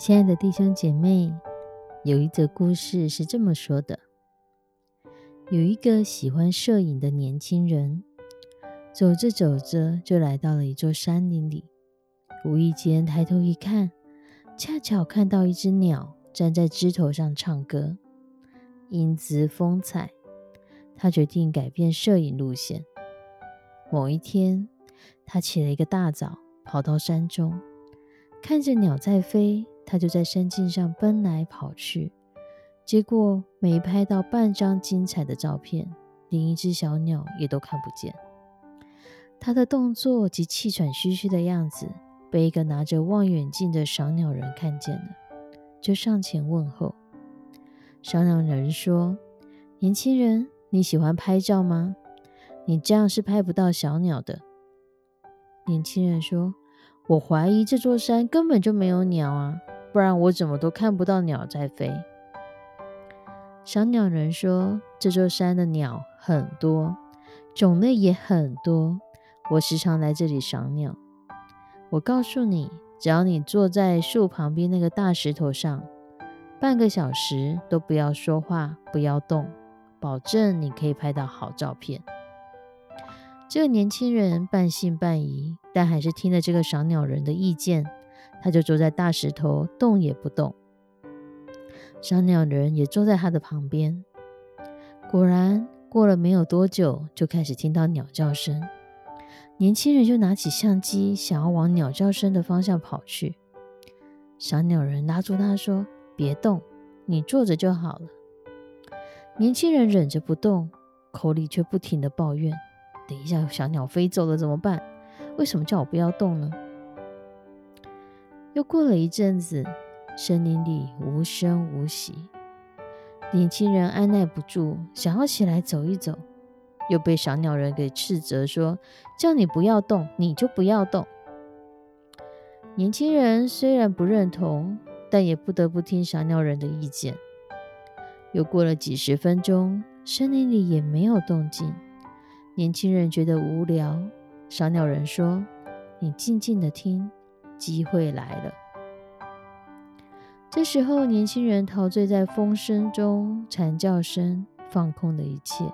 亲爱的弟兄姐妹，有一则故事是这么说的：有一个喜欢摄影的年轻人，走着走着就来到了一座山林里，无意间抬头一看，恰巧看到一只鸟站在枝头上唱歌，英姿风采。他决定改变摄影路线。某一天，他起了一个大早，跑到山中，看着鸟在飞。他就在山径上奔来跑去，结果没拍到半张精彩的照片，连一只小鸟也都看不见。他的动作及气喘吁吁的样子被一个拿着望远镜的赏鸟人看见了，就上前问候。赏鸟人说：“年轻人，你喜欢拍照吗？你这样是拍不到小鸟的。”年轻人说：“我怀疑这座山根本就没有鸟啊。”不然我怎么都看不到鸟在飞。小鸟人说：“这座山的鸟很多，种类也很多。我时常来这里赏鸟。我告诉你，只要你坐在树旁边那个大石头上，半个小时都不要说话，不要动，保证你可以拍到好照片。”这个年轻人半信半疑，但还是听了这个赏鸟人的意见。他就坐在大石头，动也不动。小鸟人也坐在他的旁边。果然，过了没有多久，就开始听到鸟叫声。年轻人就拿起相机，想要往鸟叫声的方向跑去。小鸟人拉住他说：“别动，你坐着就好了。”年轻人忍着不动，口里却不停的抱怨：“等一下，小鸟飞走了怎么办？为什么叫我不要动呢？”又过了一阵子，森林里无声无息。年轻人按耐不住，想要起来走一走，又被小鸟人给斥责说：“叫你不要动，你就不要动。”年轻人虽然不认同，但也不得不听小鸟人的意见。又过了几十分钟，森林里也没有动静。年轻人觉得无聊，小鸟人说：“你静静的听。”机会来了。这时候，年轻人陶醉在风声中、蝉叫声，放空了一切。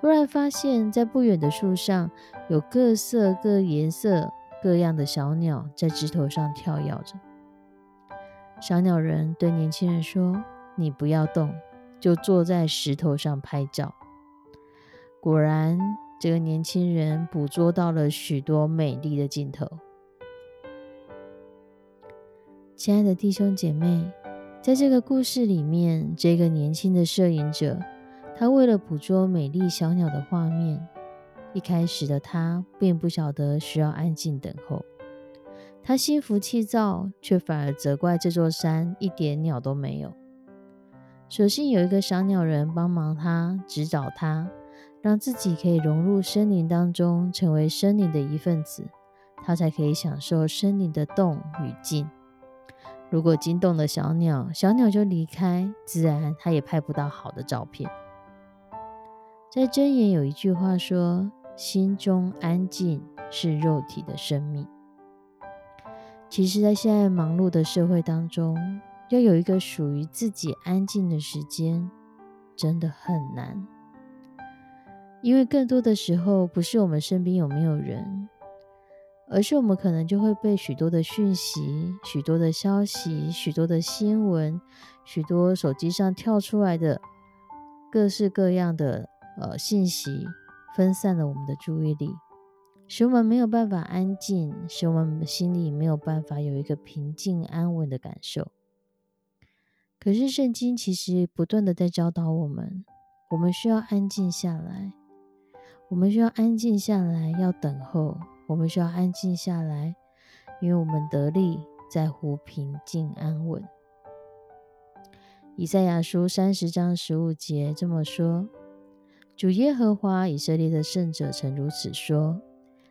突然发现，在不远的树上，有各色各颜色、各样的小鸟在枝头上跳跃着。小鸟人对年轻人说：“你不要动，就坐在石头上拍照。”果然，这个年轻人捕捉到了许多美丽的镜头。亲爱的弟兄姐妹，在这个故事里面，这个年轻的摄影者，他为了捕捉美丽小鸟的画面，一开始的他并不晓得需要安静等候，他心浮气躁，却反而责怪这座山一点鸟都没有。所幸有一个赏鸟人帮忙他指导他，让自己可以融入森林当中，成为森林的一份子，他才可以享受森林的动与静。如果惊动了小鸟，小鸟就离开，自然它也拍不到好的照片。在箴言有一句话说：“心中安静是肉体的生命。”其实，在现在忙碌的社会当中，要有一个属于自己安静的时间，真的很难。因为更多的时候，不是我们身边有没有人。而是我们可能就会被许多的讯息、许多的消息、许多的新闻、许多手机上跳出来的各式各样的呃信息，分散了我们的注意力，使我们没有办法安静，使我们心里没有办法有一个平静安稳的感受。可是圣经其实不断的在教导我们，我们需要安静下来，我们需要安静下来，要等候。我们需要安静下来，因为我们得力在乎平静安稳。以赛亚书三十章十五节这么说：“主耶和华以色列的圣者曾如此说：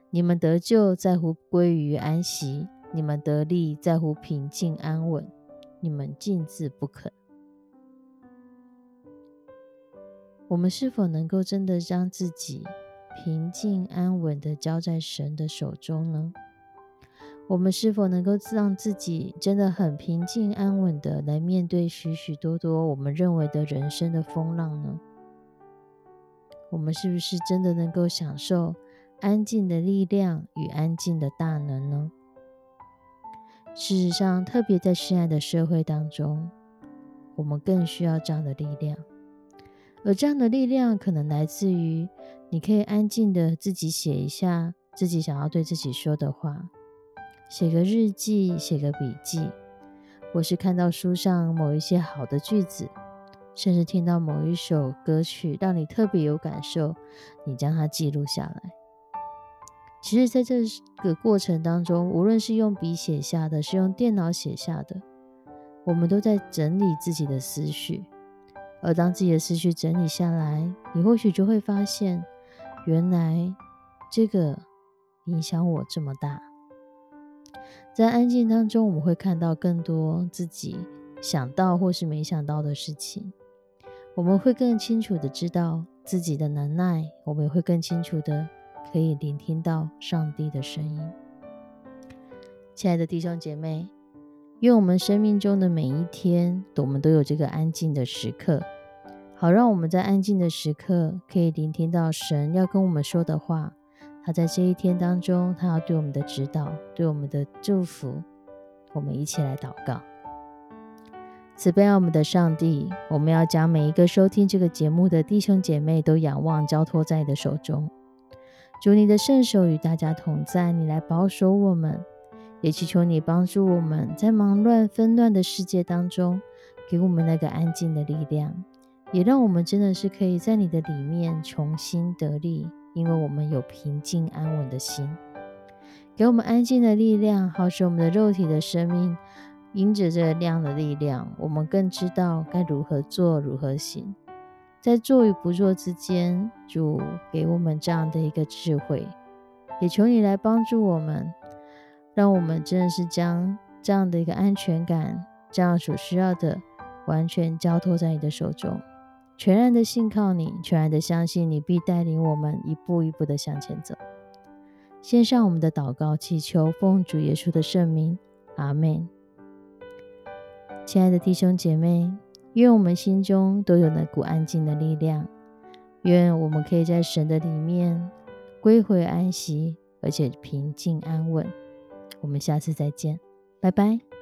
你们得救在乎归于安息，你们得力在乎平静安稳，你们静自不肯。”我们是否能够真的让自己？平静安稳的交在神的手中呢？我们是否能够让自己真的很平静安稳的来面对许许多多我们认为的人生的风浪呢？我们是不是真的能够享受安静的力量与安静的大能呢？事实上，特别在现在的社会当中，我们更需要这样的力量。而这样的力量可能来自于，你可以安静的自己写一下自己想要对自己说的话，写个日记，写个笔记，或是看到书上某一些好的句子，甚至听到某一首歌曲让你特别有感受，你将它记录下来。其实，在这个过程当中，无论是用笔写下的，是用电脑写下的，我们都在整理自己的思绪。而当自己的思绪整理下来，你或许就会发现，原来这个影响我这么大。在安静当中，我们会看到更多自己想到或是没想到的事情。我们会更清楚的知道自己的能耐，我们也会更清楚的可以聆听到上帝的声音。亲爱的弟兄姐妹，愿我们生命中的每一天，我们都有这个安静的时刻。好，让我们在安静的时刻可以聆听到神要跟我们说的话。他在这一天当中，他要对我们的指导，对我们的祝福。我们一起来祷告：慈悲爱我们的上帝，我们要将每一个收听这个节目的弟兄姐妹都仰望交托在你的手中。主你的圣手与大家同在，你来保守我们，也祈求你帮助我们在忙乱纷乱的世界当中，给我们那个安静的力量。也让我们真的是可以在你的里面重新得力，因为我们有平静安稳的心，给我们安静的力量，好使我们的肉体的生命因着这样的力量，我们更知道该如何做，如何行，在做与不做之间，主给我们这样的一个智慧，也求你来帮助我们，让我们真的是将这样的一个安全感，这样所需要的，完全交托在你的手中。全然的信靠你，全然的相信你必带领我们一步一步的向前走。献上我们的祷告，祈求奉主耶稣的圣名，阿门。亲爱的弟兄姐妹，愿我们心中都有那股安静的力量，愿我们可以在神的里面归回安息，而且平静安稳。我们下次再见，拜拜。